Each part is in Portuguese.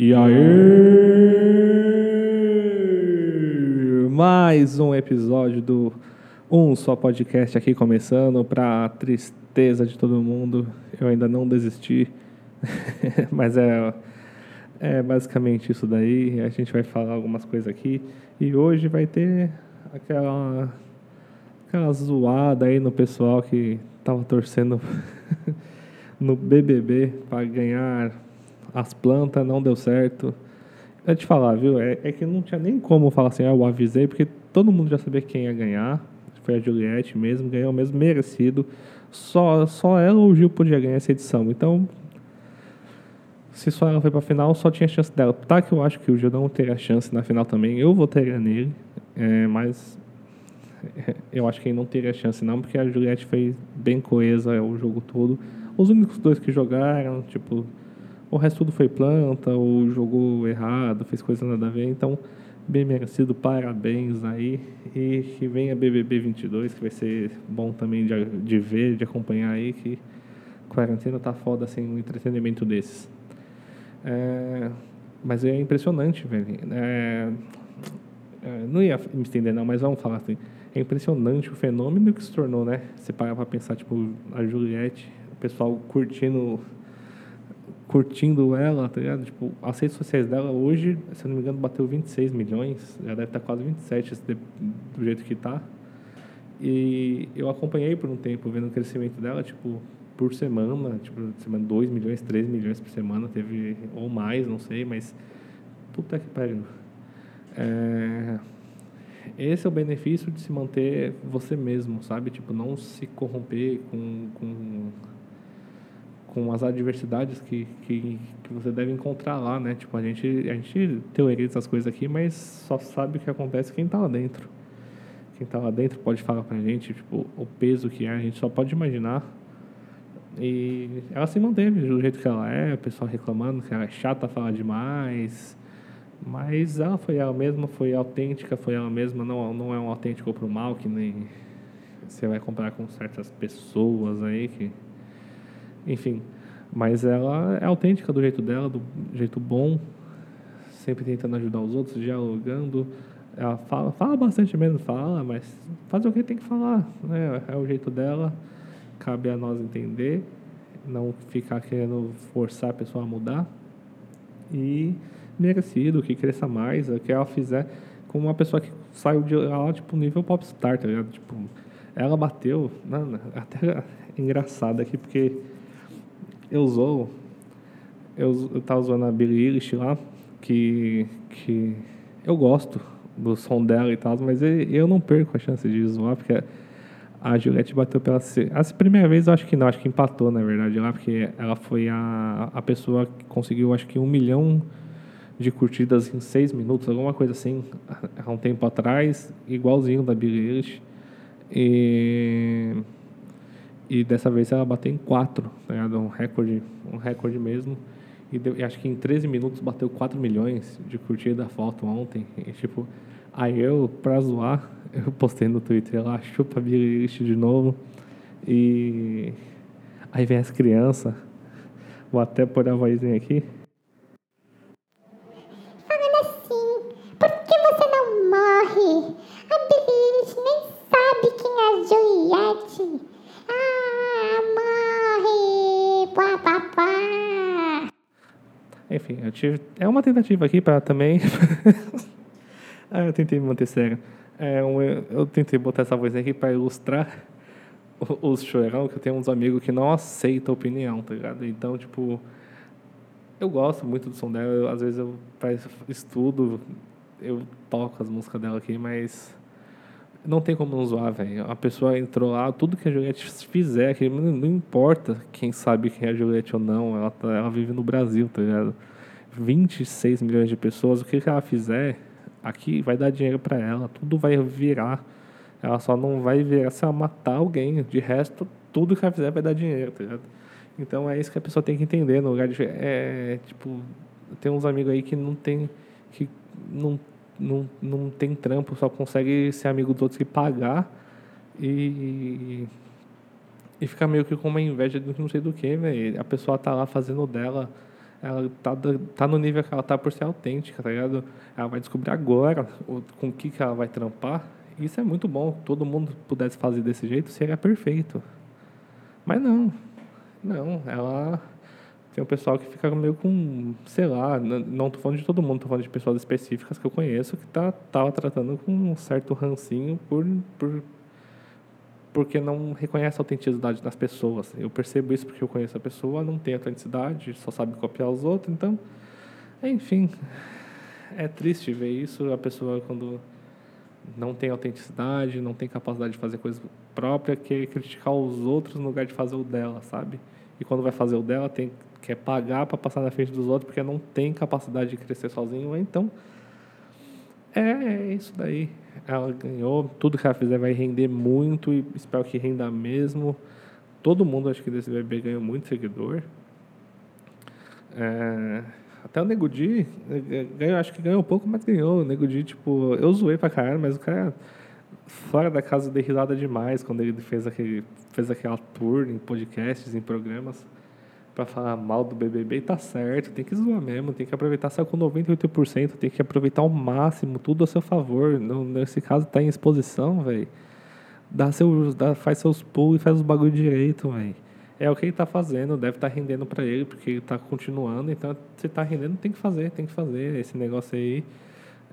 E aí? Mais um episódio do Um Só Podcast aqui começando para tristeza de todo mundo. Eu ainda não desisti, mas é, é basicamente isso daí. A gente vai falar algumas coisas aqui e hoje vai ter aquela aquela zoada aí no pessoal que tava torcendo no BBB para ganhar as plantas, não deu certo. Eu te falar, viu? É, é, que não tinha nem como falar assim, ah, eu avisei, porque todo mundo já sabia quem ia ganhar. Foi a Juliette mesmo, ganhou mesmo, merecido. Só, só ela ou o Gil podia ganhar essa edição. Então, se só ela foi pra final, só tinha chance dela. Tá que eu acho que o Gil não teria chance na final também, eu votaria nele. É, mas eu acho que ele não teria chance não, porque a Juliette foi bem coesa o jogo todo. Os únicos dois que jogaram, tipo, o resto tudo foi planta, ou jogou errado, fez coisa nada a ver. Então, bem merecido, parabéns aí. E que venha BBB 22, que vai ser bom também de, de ver, de acompanhar aí, que quarentena tá foda sem um entretenimento desses. É, mas é impressionante, velho. É, é, não ia me estender não, mas vamos falar assim. É impressionante o fenômeno que se tornou, né? Você parar pra pensar, tipo, a Juliette, o pessoal curtindo curtindo ela, tá ligado? Tipo, as redes sociais dela hoje, se eu não me engano, bateu 26 milhões, já deve estar quase 27 do jeito que tá. E eu acompanhei por um tempo, vendo o crescimento dela, tipo, por semana, tipo, semana 2 milhões, 3 milhões por semana, teve, ou mais, não sei, mas puta que pariu. É, esse é o benefício de se manter você mesmo, sabe? Tipo, não se corromper com, com, com as adversidades que, que, que você deve encontrar lá, né? Tipo, a gente, a gente teoriza essas coisas aqui, mas só sabe o que acontece quem está lá dentro. Quem está lá dentro pode falar pra gente, tipo, o peso que é, a gente só pode imaginar. E ela se manteve do jeito que ela é, o pessoal reclamando que ela é chata, fala demais, mas ela foi ela mesma, foi autêntica, foi ela mesma, não, não é um autêntico pro mal, que nem você vai comparar com certas pessoas aí que. Enfim. Mas ela é autêntica do jeito dela, do jeito bom, sempre tentando ajudar os outros, dialogando. Ela fala, fala bastante mesmo, fala, mas faz o que tem que falar, né? É o jeito dela, cabe a nós entender, não ficar querendo forçar a pessoa a mudar. E merecido, que cresça mais, que ela fizer com uma pessoa que saiu de lá, tipo, nível popstar, tá ligado? Tipo, ela bateu, até é engraçado aqui, porque eu usou, eu, eu tava usando a Billie Eilish lá, que, que eu gosto do som dela e tal, mas eu não perco a chance de zoar, porque a Juliette bateu pela. A primeira vez eu acho que não, acho que empatou, na verdade, lá, porque ela foi a, a pessoa que conseguiu, acho que um milhão de curtidas em seis minutos, alguma coisa assim, há um tempo atrás, igualzinho da Billie Eilish. E, e dessa vez ela bateu em quatro, tá um recorde, um recorde mesmo. E, deu, e, acho que em 13 minutos bateu 4 milhões de curtidas da foto ontem. E, tipo, aí eu, pra zoar, eu postei no Twitter lá, chupa Billie de novo. E aí vem as crianças, vou até pôr a vozinha aqui. É uma tentativa aqui para também. ah, eu tentei me manter sério. É um, eu tentei botar essa voz aqui para ilustrar os chorão, que eu tenho uns amigos que não aceitam opinião, tá ligado? Então, tipo, eu gosto muito do som dela, eu, às vezes eu estudo, eu toco as músicas dela aqui, mas não tem como não zoar, velho. A pessoa entrou lá, tudo que a Juliette fizer, que não, não importa quem sabe quem é a Juliette ou não, ela, tá, ela vive no Brasil, tá ligado? 26 milhões de pessoas, o que, que ela fizer aqui vai dar dinheiro para ela, tudo vai virar. Ela só não vai virar se ela matar alguém. De resto, tudo que ela fizer vai dar dinheiro, tá ligado? Então é isso que a pessoa tem que entender no lugar de. É, tipo, tem uns amigos aí que não tem. que não não, não tem trampo, só consegue ser amigo dos outros e pagar e, e ficar meio que com uma inveja de não sei do que, velho. A pessoa tá lá fazendo dela, ela tá, tá no nível que ela tá por ser autêntica, tá ligado? Ela vai descobrir agora com o que, que ela vai trampar. Isso é muito bom. Todo mundo pudesse fazer desse jeito, seria perfeito. Mas não. Não, ela tem um pessoal que fica meio com, sei lá, não tô falando de todo mundo, tô falando de pessoas específicas que eu conheço que tá tava tratando com um certo rancinho por, por porque não reconhece a autenticidade das pessoas. Eu percebo isso porque eu conheço a pessoa, não tem autenticidade, só sabe copiar os outros, então, enfim, é triste ver isso, a pessoa quando não tem autenticidade, não tem capacidade de fazer coisa própria, quer criticar os outros no lugar de fazer o dela, sabe? E quando vai fazer o dela, tem quer pagar para passar na frente dos outros porque não tem capacidade de crescer sozinho, então é, é isso daí. Ela ganhou, tudo que ela fizer vai render muito e espero que renda mesmo. Todo mundo, acho que desse bebê ganhou muito seguidor. É, até o Nego Di, ganhou, acho que ganhou um pouco, mas ganhou. O Nego Di, tipo, eu zoei pra caralho, mas o cara, fora da casa, dei risada demais quando ele fez, aquele, fez aquela tour em podcasts, em programas para falar mal do BBB tá certo, tem que zoar mesmo, tem que aproveitar só com 98%, tem que aproveitar ao máximo, tudo a seu favor. Nesse caso tá em exposição, velho. Dá seus, dá, faz seus pulos e faz os bagulho direito, velho. É o que ele tá fazendo, deve estar tá rendendo para ele, porque ele tá continuando, então se tá rendendo, tem que fazer, tem que fazer esse negócio aí.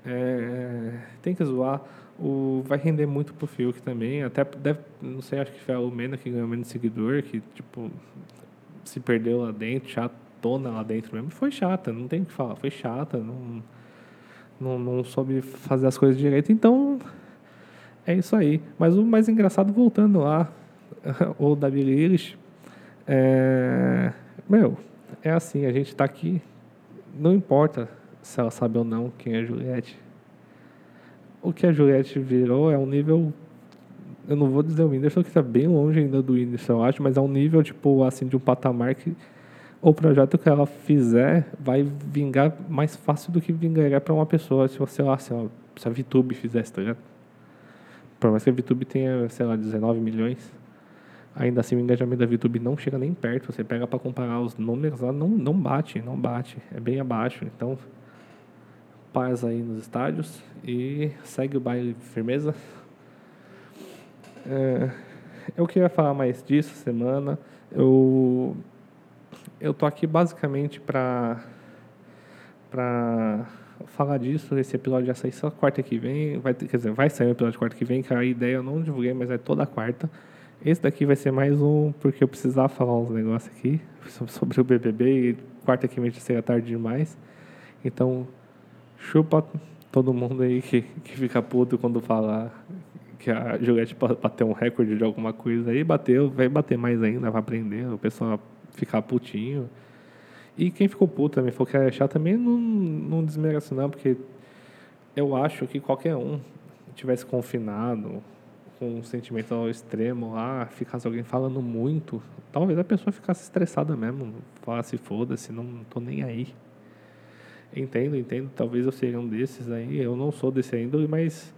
É, tem que zoar. O, vai render muito pro Fiuk também. Até deve, não sei, acho que foi a Lumena que ganhou menos seguidor, que tipo, se perdeu lá dentro, chatona lá dentro mesmo. Foi chata, não tem o que falar. Foi chata, não, não, não soube fazer as coisas direito. Então, é isso aí. Mas o mais engraçado, voltando lá, o da Billie é... Meu, é assim, a gente tá aqui, não importa se ela sabe ou não quem é Juliette. O que a Juliette virou é um nível eu não vou dizer o Whindersson, que está bem longe ainda do Whindersson, eu acho, mas é um nível, tipo, assim, de um patamar que o projeto que ela fizer vai vingar mais fácil do que vingaria para uma pessoa, se você, lá, se a, se a VTube fizesse, tá ligado? Por mais que a VTube tenha, sei lá, 19 milhões, ainda assim o engajamento da VTube não chega nem perto. Você pega para comparar os números lá, não, não bate, não bate, é bem abaixo. Então, paz aí nos estádios e segue o baile firmeza. É, eu queria falar mais disso semana. Eu eu tô aqui basicamente para para falar disso. Esse episódio já sai só quarta que vem. Vai, quer dizer, vai sair o episódio quarta que vem, que a ideia eu não divulguei, mas é toda quarta. Esse daqui vai ser mais um, porque eu precisava falar uns negócios aqui sobre o BBB e quarta que vem já seria tarde demais. Então, chupa todo mundo aí que, que fica puto quando falar que a Juliette bateu um recorde de alguma coisa aí, bateu, vai bater mais ainda, vai aprender, o pessoal ficar putinho. E quem ficou puto também, for que achar também não, não desmerece não, porque eu acho que qualquer um tivesse confinado, com um sentimento ao extremo lá, ficasse alguém falando muito, talvez a pessoa ficasse estressada mesmo, falasse foda-se, não tô nem aí. Entendo, entendo, talvez eu seja um desses aí, eu não sou desse ainda, mas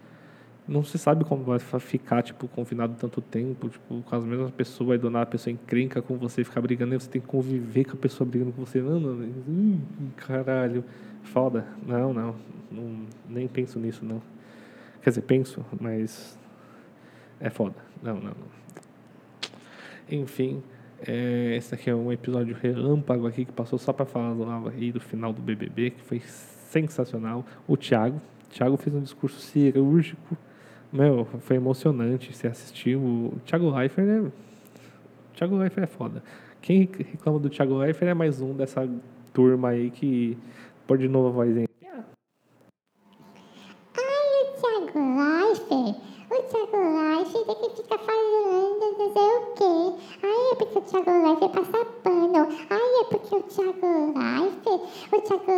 não se sabe como vai ficar, tipo, confinado tanto tempo, tipo, com as mesmas pessoas, aí do nada a pessoa encrenca com você, ficar brigando, e você tem que conviver com a pessoa brigando com você. Não, não, hum, caralho, foda. Não, não, não, nem penso nisso, não. Quer dizer, penso, mas é foda. Não, não, não. Enfim, é, esse aqui é um episódio relâmpago aqui que passou só para falar aí do final do BBB, que foi sensacional. O Thiago, Thiago fez um discurso cirúrgico meu, foi emocionante você assistir. O Thiago Leifert é. O Thiago Leifert é foda. Quem reclama do Thiago Leifert é mais um dessa turma aí que pode de novo a voz aí. Ai, o Thiago Leifert. O Thiago Leifert é que fica falando não sei o quê. Ai, é porque o Thiago Leifert passa pano. Ai, é porque o Thiago Leifert. O Thiago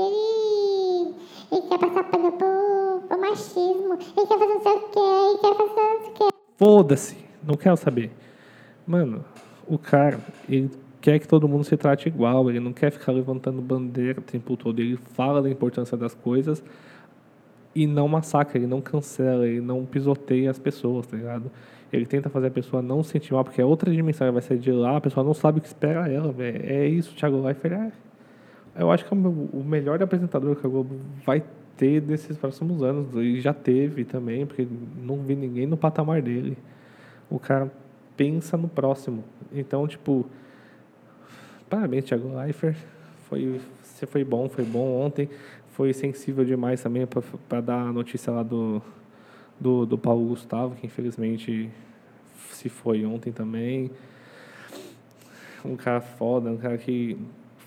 ele. Ele quer passar pano pro o machismo, ele quer fazer não sei o quê, ele quer fazer não sei o quê. Foda-se, não quero saber. Mano, o cara, ele quer que todo mundo se trate igual, ele não quer ficar levantando bandeira o tempo todo, ele fala da importância das coisas e não massacra, ele não cancela, ele não pisoteia as pessoas, tá ligado? Ele tenta fazer a pessoa não se sentir mal, porque é outra dimensão, vai sair de lá, a pessoa não sabe o que espera ela, velho. É isso, Thiago Leifert é eu acho que é o melhor apresentador que a Globo vai ter nesses próximos anos. E já teve também, porque não vi ninguém no patamar dele. O cara pensa no próximo. Então, tipo, parabéns, Thiago Leifert. Foi, você foi bom, foi bom ontem. Foi sensível demais também para dar a notícia lá do, do, do Paulo Gustavo, que infelizmente se foi ontem também. Um cara foda, um cara que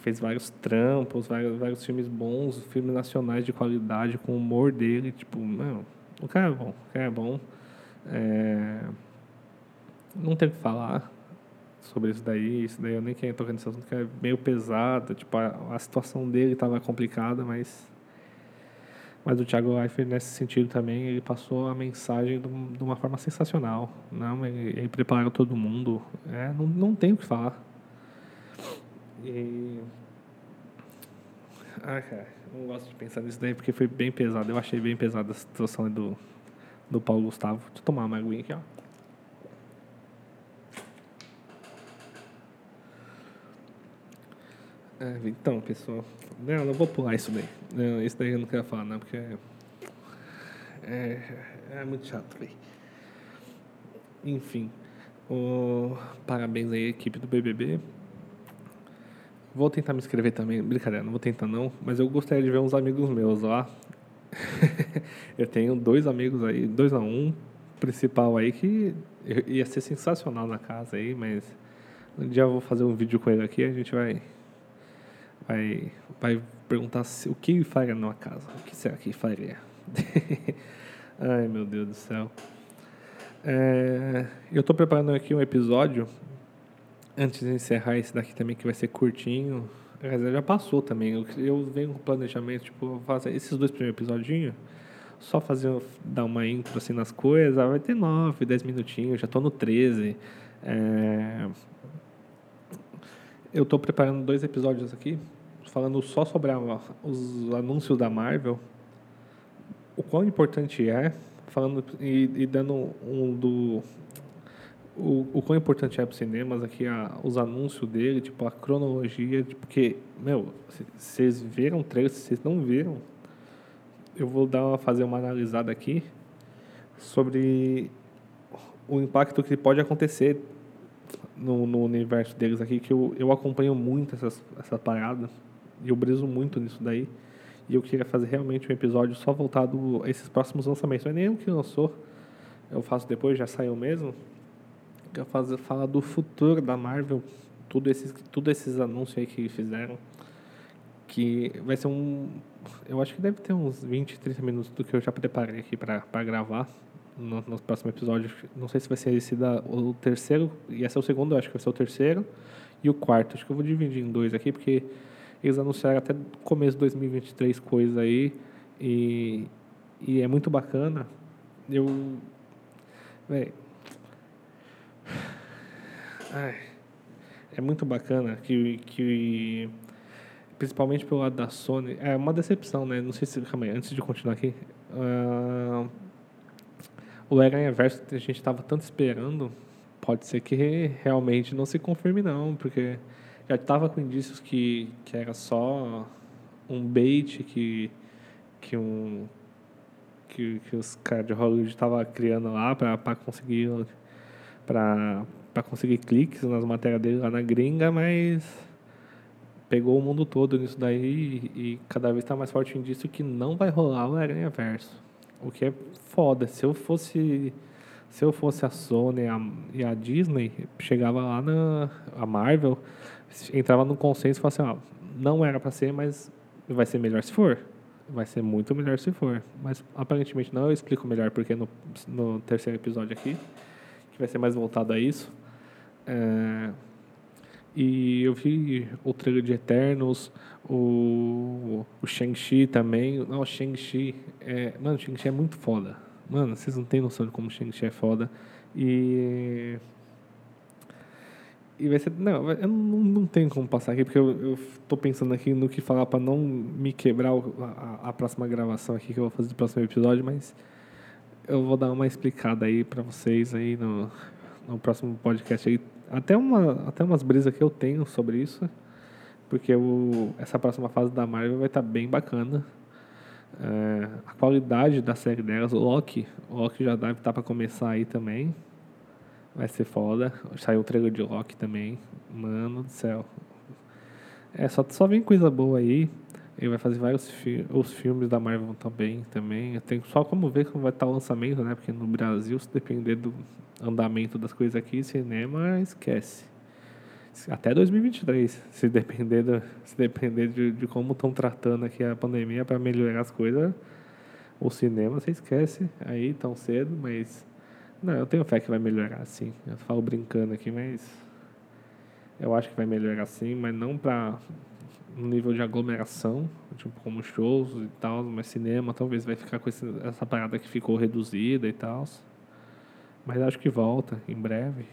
fez vários trampos, vários, vários filmes bons, filmes nacionais de qualidade, com o humor dele. Tipo, não, o cara é bom, o cara é bom. É, não tem o que falar sobre isso daí. Isso daí eu nem quero tocar nesse assunto, que é meio pesado. Tipo, a, a situação dele estava complicada, mas. Mas o Thiago Leifert, nesse sentido também, ele passou a mensagem de, de uma forma sensacional. Não, ele, ele preparou todo mundo. É, não, não tem o que falar. E. Ah, cara, não gosto de pensar nisso daí porque foi bem pesado. Eu achei bem pesada a situação do, do Paulo Gustavo. Deixa eu tomar uma aguinha aqui, ó. É, então, pessoal. Não, não vou pular isso daí. Não, isso daí eu não quero falar, não, porque. É, é, é muito chato, velho. Enfim. O, parabéns aí, equipe do BBB. Vou tentar me inscrever também. Brincadeira, não vou tentar não. Mas eu gostaria de ver uns amigos meus lá. eu tenho dois amigos aí, dois a um principal aí que ia ser sensacional na casa aí, mas um dia eu vou fazer um vídeo com ele aqui, a gente vai vai, vai perguntar se, o que faria numa casa. O que será que faria? Ai, meu Deus do céu. É, eu estou preparando aqui um episódio, antes de encerrar esse daqui também, que vai ser curtinho. Já passou também. Eu, eu venho com planejamento, tipo, fazer esses dois primeiros episodinhos, só fazer, dar uma intro assim nas coisas, vai ter nove, dez minutinhos, já estou no 13. É, eu estou preparando dois episódios aqui, falando só sobre a, os anúncios da Marvel, o quão importante é, falando e, e dando um do o, o quão importante é para os cinemas aqui a, os anúncios dele, tipo a cronologia, porque, meu, vocês viram o trailer, se vocês não viram, eu vou dar uma, fazer uma analisada aqui sobre o impacto que pode acontecer no, no universo deles aqui, que eu, eu acompanho muito essas, essa parada. E eu briso muito nisso daí. E eu queria fazer realmente um episódio só voltado a esses próximos lançamentos. Não é nem que lançou, eu faço depois, já saiu mesmo. Eu faço, do futuro da Marvel, tudo esses, tudo esses anúncios aí que fizeram. Que vai ser um. Eu acho que deve ter uns 20, 30 minutos do que eu já preparei aqui para gravar no, no, próximo episódio. Não sei se vai ser esse da, o terceiro, ia ser o segundo, acho que vai ser o terceiro. E o quarto, acho que eu vou dividir em dois aqui, porque eles anunciaram até começo de 2023 coisa aí. E, e é muito bacana. Eu. Véi. Ai, é muito bacana que, que. Principalmente pelo lado da Sony. É uma decepção, né? Não sei se. Calma aí, antes de continuar aqui. Uh, o Aranha Verso a gente estava tanto esperando. Pode ser que realmente não se confirme, não, porque já estava com indícios que, que era só um bait que, que, um, que, que os caras de Hollywood estavam criando lá para conseguir para conseguir cliques nas matérias dele lá na gringa, mas pegou o mundo todo nisso daí e, e cada vez está mais forte o indício que não vai rolar o Aranha Verso. O que é foda. Se eu fosse se eu fosse a Sony a, e a Disney, chegava lá na a Marvel, entrava no consenso e falava assim, ó, não era para ser, mas vai ser melhor se for. Vai ser muito melhor se for. Mas aparentemente não, eu explico melhor porque no, no terceiro episódio aqui, que vai ser mais voltado a isso. É, e eu vi o trailer de Eternos, o, o Shang-Chi também. Não, o Shang-Chi é. Mano, o Shang-Chi é muito foda. Mano, vocês não têm noção de como o Shang-Chi é foda. E e vai ser. Não, eu não, não tenho como passar aqui, porque eu, eu tô pensando aqui no que falar para não me quebrar a, a, próxima gravação aqui que eu vou fazer do próximo episódio, mas eu vou dar uma explicada aí para vocês aí no, no próximo podcast aí. Até, uma, até umas brisas que eu tenho sobre isso. porque essa próxima fase da Marvel vai estar tá bem bacana. É, a qualidade da série delas, o Loki, o Loki já deve estar tá para começar aí também. Vai ser foda. Saiu o trailer de Loki também. Mano do céu. É, só, só vem coisa boa aí. Ele vai fazer vários fi os filmes da Marvel também. também. Eu tenho só como ver como vai estar o lançamento, né? Porque no Brasil, se depender do andamento das coisas aqui, cinema, esquece. Até 2023, se depender, do, se depender de, de como estão tratando aqui a pandemia para melhorar as coisas, o cinema você esquece aí tão cedo, mas não, eu tenho fé que vai melhorar sim. Eu falo brincando aqui, mas eu acho que vai melhorar sim, mas não para um nível de aglomeração, tipo como shows e tal, mas cinema talvez vai ficar com esse, essa parada que ficou reduzida e tal. Mas acho que volta em breve.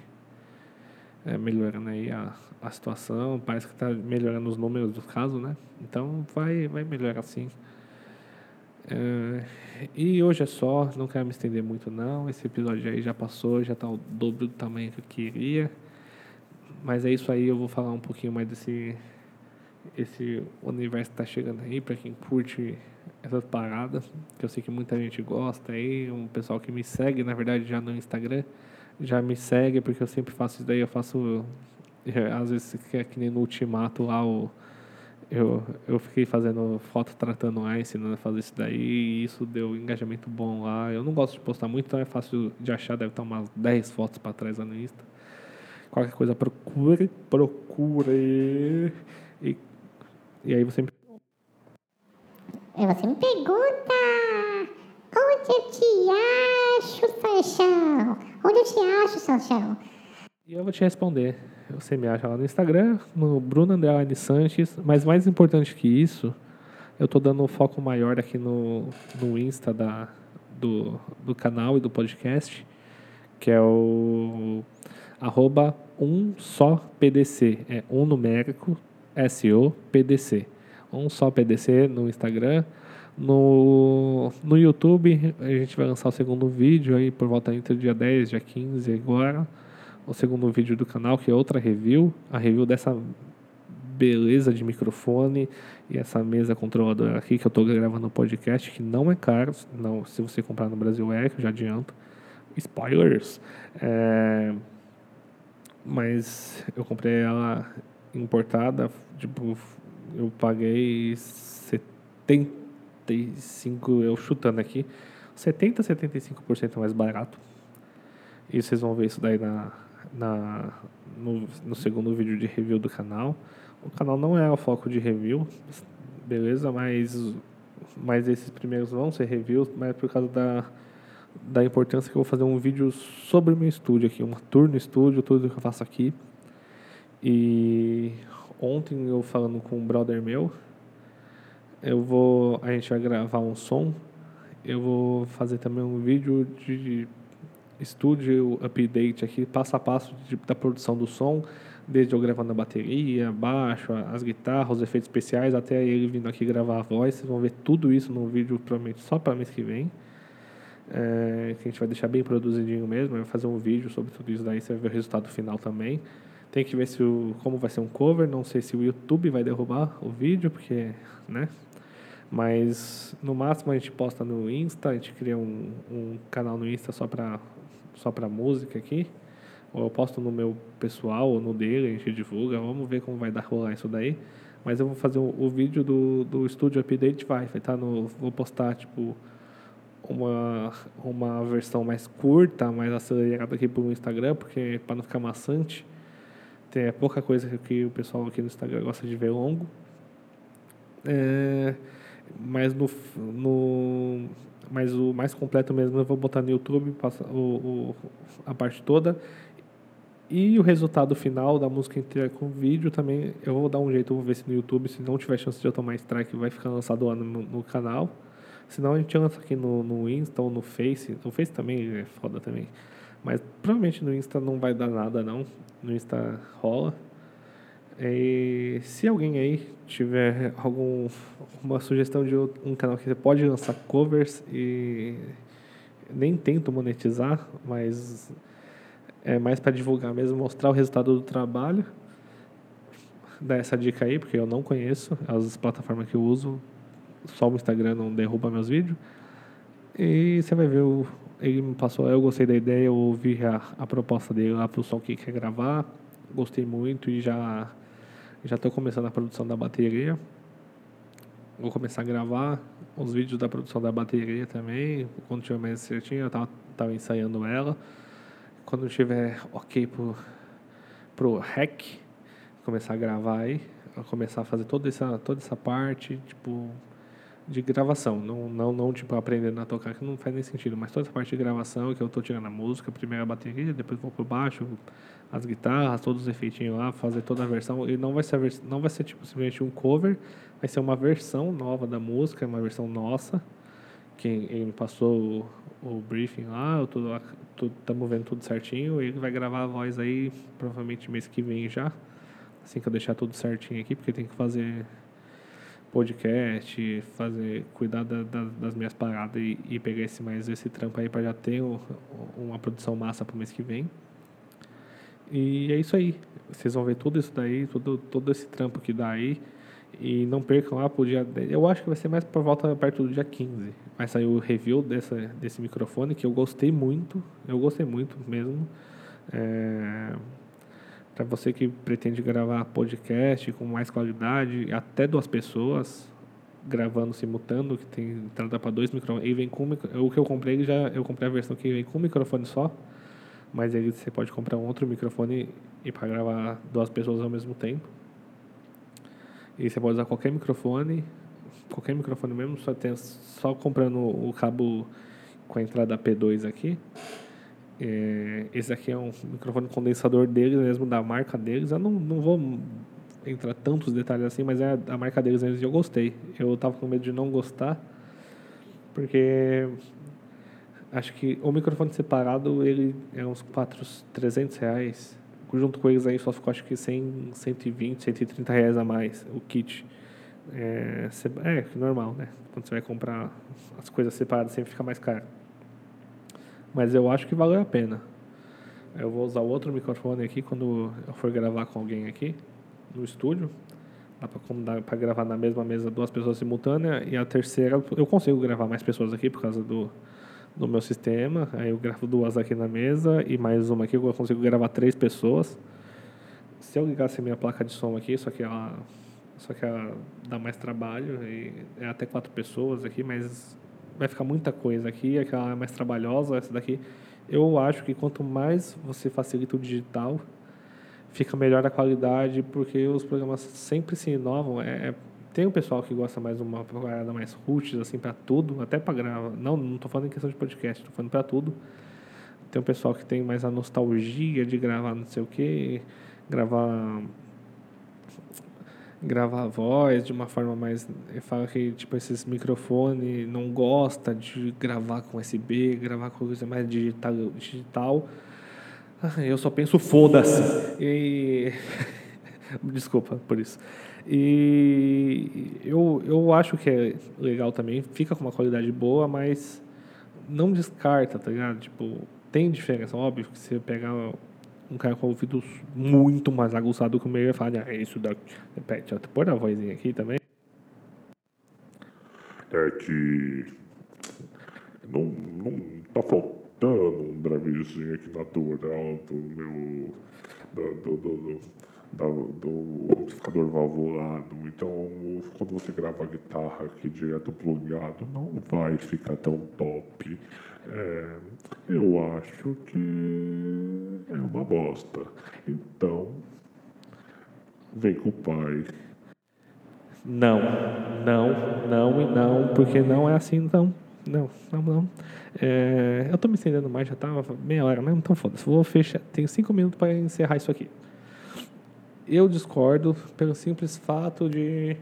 É, melhorando aí a, a situação, parece que está melhorando os números dos casos, né? Então vai, vai melhorar sim. É, e hoje é só, não quero me estender muito não. Esse episódio aí já passou, já está o dobro do tamanho que eu queria. Mas é isso aí, eu vou falar um pouquinho mais desse esse universo que tá chegando aí, para quem curte essas paradas, que eu sei que muita gente gosta aí, um pessoal que me segue, na verdade, já no Instagram, já me segue, porque eu sempre faço isso daí, eu faço, é, às vezes, que é que nem no Ultimato lá, o, eu, eu fiquei fazendo foto tratando A, ensinando a fazer isso daí, e isso deu engajamento bom lá. Eu não gosto de postar muito, então é fácil de achar, deve estar umas 10 fotos para trás lá no Insta. Qualquer coisa, procure, procure. E, e aí você me... Você me pergunta, onde eu te acho, Sanchão? Onde eu te acho, Sanchão? E eu vou te responder. Você me acha lá no Instagram, no Bruno Underline Sanches. Mas mais importante que isso, eu estou dando um foco maior aqui no, no Insta da, do, do canal e do podcast, que é o arroba um só PDC. É um numérico S-O-PDC. Um só PDC no Instagram. No, no YouTube, a gente vai lançar o segundo vídeo aí por volta entre dia 10 e dia 15 agora. O segundo vídeo do canal, que é outra review. A review dessa beleza de microfone e essa mesa controladora aqui que eu estou gravando o podcast, que não é caro. Não, se você comprar no Brasil é, que eu já adianto. Spoilers! É, mas eu comprei ela importada, tipo, eu paguei 75, eu chutando aqui, 70, 75% mais barato. E vocês vão ver isso daí na, na, no, no segundo vídeo de review do canal. O canal não é o foco de review, beleza? Mas, mas esses primeiros vão ser reviews, mas por causa da da importância que eu vou fazer um vídeo sobre o meu estúdio aqui, uma tour no estúdio, tudo que eu faço aqui. E ontem eu falando com um brother meu, eu vou, a gente vai gravar um som, eu vou fazer também um vídeo de estúdio update aqui, passo a passo de, da produção do som, desde eu gravando a bateria, baixo, as guitarras, os efeitos especiais, até ele vindo aqui gravar a voz. Vocês vão ver tudo isso no vídeo, provavelmente só para mês que vem é, que a gente vai deixar bem produzidinho mesmo, vai fazer um vídeo sobre tudo isso daí, você vai ver o resultado final também. Tem que ver se o, como vai ser um cover, não sei se o YouTube vai derrubar o vídeo, porque, né? Mas no máximo a gente posta no Insta, a gente cria um, um canal no Insta só para só para música aqui. Ou eu posto no meu pessoal ou no dele, a gente divulga. Vamos ver como vai dar rolar isso daí. Mas eu vou fazer o, o vídeo do, do estúdio update, vai, vai tá no. Vou postar tipo uma, uma versão mais curta, mais acelerada aqui para o Instagram, porque para não ficar maçante, tem pouca coisa que o pessoal aqui no Instagram gosta de ver longo. É, mas no, no mas o mais completo mesmo eu vou botar no YouTube passa, o, o, a parte toda e o resultado final da música inteira com vídeo também eu vou dar um jeito, vou ver se no YouTube, se não tiver chance de eu tomar strike, vai ficar lançado lá no, no canal. Senão a gente lança aqui no, no Insta ou no Face. No Face também é foda também. Mas provavelmente no Insta não vai dar nada não. No Insta rola. E se alguém aí tiver alguma sugestão de um canal que você pode lançar covers e nem tento monetizar, mas é mais para divulgar mesmo, mostrar o resultado do trabalho. dar essa dica aí, porque eu não conheço as plataformas que eu uso. Só o Instagram não derruba meus vídeos. E você vai ver, o, ele me passou, eu gostei da ideia, eu ouvi a, a proposta dele lá pro que quer gravar. Gostei muito e já já estou começando a produção da bateria. Vou começar a gravar os vídeos da produção da bateria também. Quando tiver mais certinho, eu tava, tava ensaiando ela. Quando tiver ok pro, pro hack, começar a gravar aí. Começar a fazer toda essa, toda essa parte, tipo, de gravação. Não, não, não tipo, aprendendo a tocar, que não faz nem sentido. Mas toda essa parte de gravação, que eu estou tirando a música, primeiro a bateria, depois vou pro baixo, as guitarras, todos os efeitinhos lá, fazer toda a versão. E não vai ser, não vai ser tipo, simplesmente um cover, vai ser uma versão nova da música, uma versão nossa. Que ele passou o, o briefing lá, estamos vendo tudo certinho. Ele vai gravar a voz aí, provavelmente mês que vem já. Assim que eu deixar tudo certinho aqui, porque tem que fazer podcast, fazer, cuidar da, da, das minhas paradas e, e, pegar esse mais esse trampo aí para já ter o, uma produção massa para o mês que vem. E é isso aí. Vocês vão ver tudo isso daí, todo, todo esse trampo que dá aí. E não percam lá pro dia 10. Eu acho que vai ser mais por volta perto do dia 15. Vai sair o review dessa, desse microfone que eu gostei muito. Eu gostei muito mesmo. É, para você que pretende gravar podcast com mais qualidade, até duas pessoas gravando simultâneo, que tem entrada para dois microfones. E vem com o que eu comprei já eu comprei a versão que vem com um microfone só mas aí você pode comprar um outro microfone e para gravar duas pessoas ao mesmo tempo. E você pode usar qualquer microfone, qualquer microfone mesmo, só, tem, só comprando o cabo com a entrada P2 aqui. É, esse aqui é um microfone condensador deles mesmo, da marca deles. Eu não, não vou entrar tantos detalhes assim, mas é a marca deles mesmo e eu gostei. Eu tava com medo de não gostar, porque acho que o microfone separado ele é uns 4, 300 reais. Junto com eles aí só ficou acho que 100, 120, 130 reais a mais o kit. É, é normal, né? Quando você vai comprar as coisas separadas sempre fica mais caro. Mas eu acho que valeu a pena. Eu vou usar outro microfone aqui quando eu for gravar com alguém aqui no estúdio. Dá para gravar na mesma mesa duas pessoas simultâneas. E a terceira, eu consigo gravar mais pessoas aqui por causa do, no meu sistema. Aí eu gravo duas aqui na mesa e mais uma aqui eu consigo gravar três pessoas. Se eu ligasse minha placa de som aqui, só que ela, só que ela dá mais trabalho e é até quatro pessoas aqui, mas vai ficar muita coisa aqui, aquela é mais trabalhosa, essa daqui. Eu acho que quanto mais você facilita o digital, fica melhor a qualidade, porque os programas sempre se inovam. É, é tem um pessoal que gosta mais de uma parada mais roots, assim, para tudo, até para gravar. Não, não tô falando em questão de podcast, tô falando para tudo. Tem um pessoal que tem mais a nostalgia de gravar não sei o que, gravar gravar a voz de uma forma mais fala que tipo esses microfones não gosta de gravar com USB gravar com coisa mais digital digital. Ah, eu só penso foda-se. E desculpa por isso. E eu, eu acho que é legal também, fica com uma qualidade boa, mas não descarta, tá ligado? Tipo, tem diferença, óbvio que você pegar um cara com ouvido muito mais aguçado que o meu e falar, ah, isso daqui. Repete, ó, põe a vozinha aqui também. É que não, não tá faltando um drivezinho aqui natural do meu. do, do, do, do da, do amplificador valvulado. Então, quando você grava a guitarra aqui direto plugado, não vai ficar tão top. É, eu acho que é uma bosta. Então, vem com o pai. Não, não, não e não, porque não é assim, então. Não, não, não. É, eu tô me estendendo mais, já tava meia hora mesmo, então foda-se. Vou fechar. Tenho cinco minutos para encerrar isso aqui. Eu discordo pelo simples fato de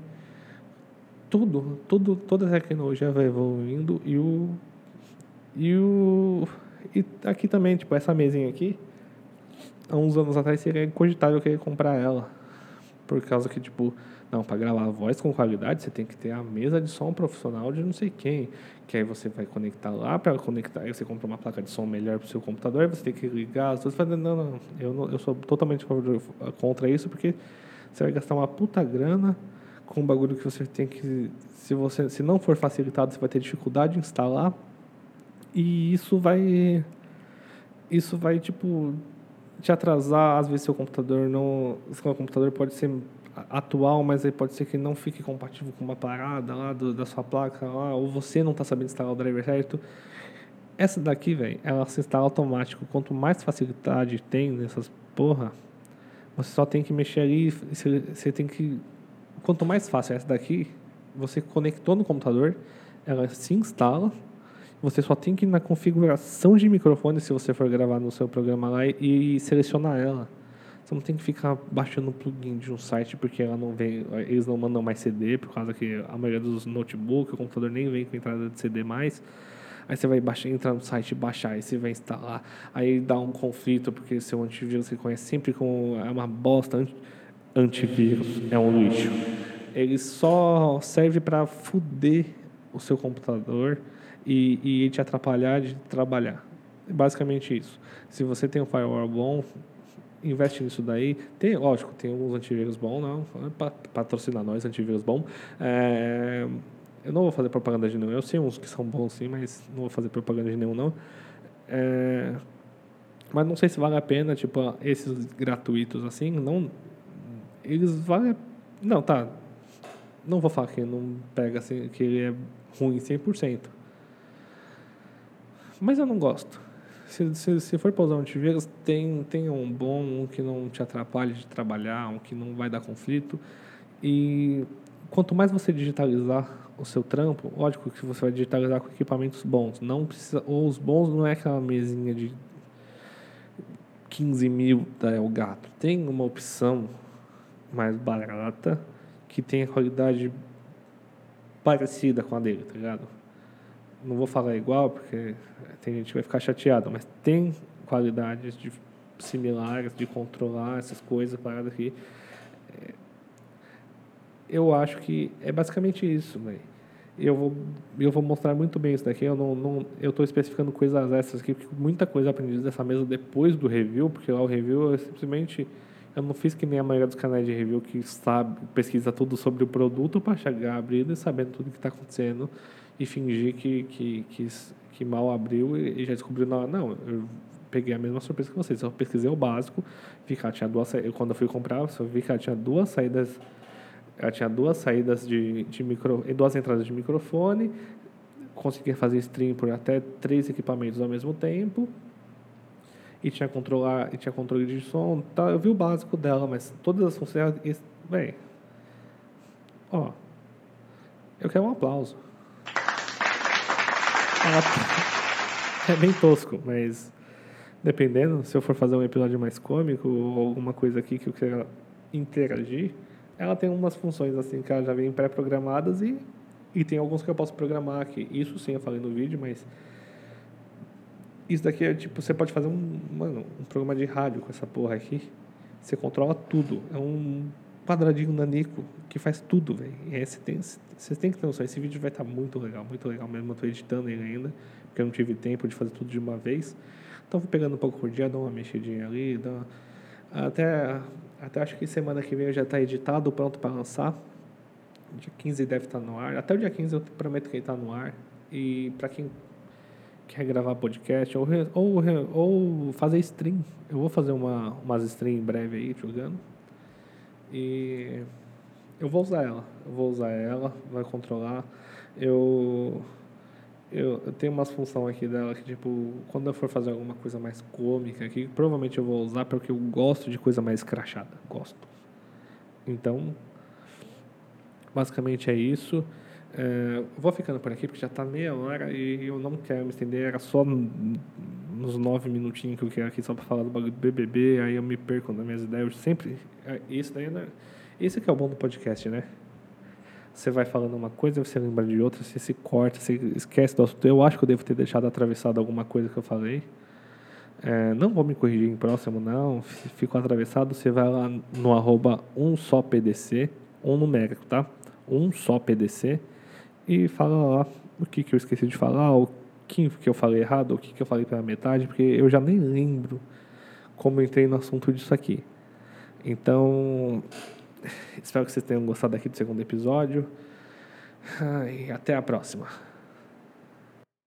tudo, tudo, toda a tecnologia vai evoluindo e o e o e aqui também, tipo, essa mesinha aqui, há uns anos atrás seria cogitável querer comprar ela. Por causa que, tipo, não, para gravar voz com qualidade, você tem que ter a mesa de som profissional de não sei quem. Que aí você vai conectar lá, para conectar, aí você compra uma placa de som melhor para o seu computador, aí você tem que ligar as coisas. Não, não, eu, não, eu sou totalmente contra isso, porque Você vai gastar uma puta grana com um bagulho que você tem que. Se, você, se não for facilitado, você vai ter dificuldade de instalar. E isso vai. Isso vai, tipo, te atrasar. Às vezes, seu computador não. Seu computador pode ser atual, mas aí pode ser que não fique compatível com uma parada lá do, da sua placa, lá, ou você não está sabendo instalar o driver certo. Essa daqui, velho, ela se instala automático. Quanto mais facilidade tem nessas porra, você só tem que mexer ali. Você, você tem que. Quanto mais fácil é essa daqui, você conectou no computador, ela se instala. Você só tem que ir na configuração de microfone, se você for gravar no seu programa lá, e, selecionar ela. Você não tem que ficar baixando o plugin de um site porque ela não vem, eles não mandam mais CD, por causa que a maioria dos notebooks, o computador nem vem com entrada de CD mais. Aí você vai baixar, entrar no site baixar, aí você vai instalar, aí dá um conflito, porque seu antivírus você conhece sempre com é uma bosta, antivírus é um lixo. Ele só serve para fuder o seu computador e, e te atrapalhar de trabalhar. Basicamente isso. Se você tem um firewall bom, investe nisso daí. Tem, lógico, tem alguns antivírus bons, não, patrocinar nós, antivírus bom. É, eu não vou fazer propaganda de nenhum. Eu sei uns que são bons sim, mas não vou fazer propaganda de nenhum não. É, mas não sei se vale a pena, tipo, esses gratuitos assim, não eles valem não, tá. Não vou falar que não pega assim, que ele é ruim 100%. Mas eu não gosto. Se, se, se for para usar um antivírus, tem, tem um bom, um que não te atrapalhe de trabalhar, um que não vai dar conflito. E quanto mais você digitalizar o seu trampo, lógico que você vai digitalizar com equipamentos bons. Não precisa, ou os bons não é aquela mesinha de 15 mil da Elgato. Tem uma opção mais barata que tem a qualidade parecida com a dele, tá ligado? Não vou falar igual porque tem gente que vai ficar chateada, mas tem qualidades de, similares de controlar essas coisas, paradas aqui. É, eu acho que é basicamente isso, velho. Eu vou, eu vou mostrar muito bem isso daqui. Eu não, não eu estou especificando coisas extras aqui, porque muita coisa aprendi dessa mesa depois do review, porque lá o review eu simplesmente eu não fiz que nem a maioria dos canais de review que sabe, pesquisa tudo sobre o produto para chegar abrindo e sabendo tudo que está acontecendo e fingir que, que, que, que mal abriu e, e já descobriu na Não, eu peguei a mesma surpresa que vocês. Eu pesquisei o básico, vi que ela tinha duas eu, Quando eu fui comprar, eu vi que ela tinha duas saídas. Ela tinha duas saídas de, de micro, duas entradas de microfone, conseguia fazer stream por até três equipamentos ao mesmo tempo e tinha controlar e tinha controle de som tá eu vi o básico dela mas todas as funções bem ó eu quero um aplauso é bem tosco, mas dependendo, se eu for fazer um episódio mais cômico ou alguma coisa aqui que eu queira interagir, ela tem umas funções assim que ela já vem pré-programadas e, e tem alguns que eu posso programar aqui. Isso sim eu falei no vídeo, mas isso daqui é tipo, você pode fazer um, mano, um programa de rádio com essa porra aqui. Você controla tudo. É um quadradinho nanico que faz tudo, velho. E você tem, que ter noção. Esse vídeo vai estar tá muito legal, muito legal mesmo. Eu tô editando ele ainda, porque eu não tive tempo de fazer tudo de uma vez. Então vou pegando um pouco por dia, dou uma mexidinha ali, dou uma... até, até acho que semana que vem já está editado, pronto para lançar. Dia 15 deve estar tá no ar. Até o dia 15 eu prometo que ele está no ar. E para quem quer gravar podcast ou, ou, ou fazer stream, eu vou fazer uma, umas stream em breve aí jogando. E eu vou usar ela. Eu vou usar ela, vai controlar. Eu, eu, eu tenho umas funções aqui dela que, tipo, quando eu for fazer alguma coisa mais cômica aqui, provavelmente eu vou usar porque eu gosto de coisa mais crachada. Gosto. Então, basicamente é isso. É, vou ficando por aqui porque já está meia hora e eu não quero me estender. Era só nos nove minutinhos que eu quero aqui só para falar do bagulho do BBB, aí eu me perco nas minhas ideias. Eu sempre. É, isso daí, né? Esse que é o bom do podcast, né? Você vai falando uma coisa, você lembra de outra, você se corta, você esquece do assunto. Eu acho que eu devo ter deixado atravessado alguma coisa que eu falei. É, não vou me corrigir em próximo, não. Fico atravessado. Você vai lá no arroba um só PDC, um numérico, tá? Um só PDC. E fala lá o que, que eu esqueci de falar, o que, que eu falei errado, o que, que eu falei pela metade, porque eu já nem lembro como entrei no assunto disso aqui. Então, Espero que vocês tenham gostado aqui do segundo episódio. E até a próxima.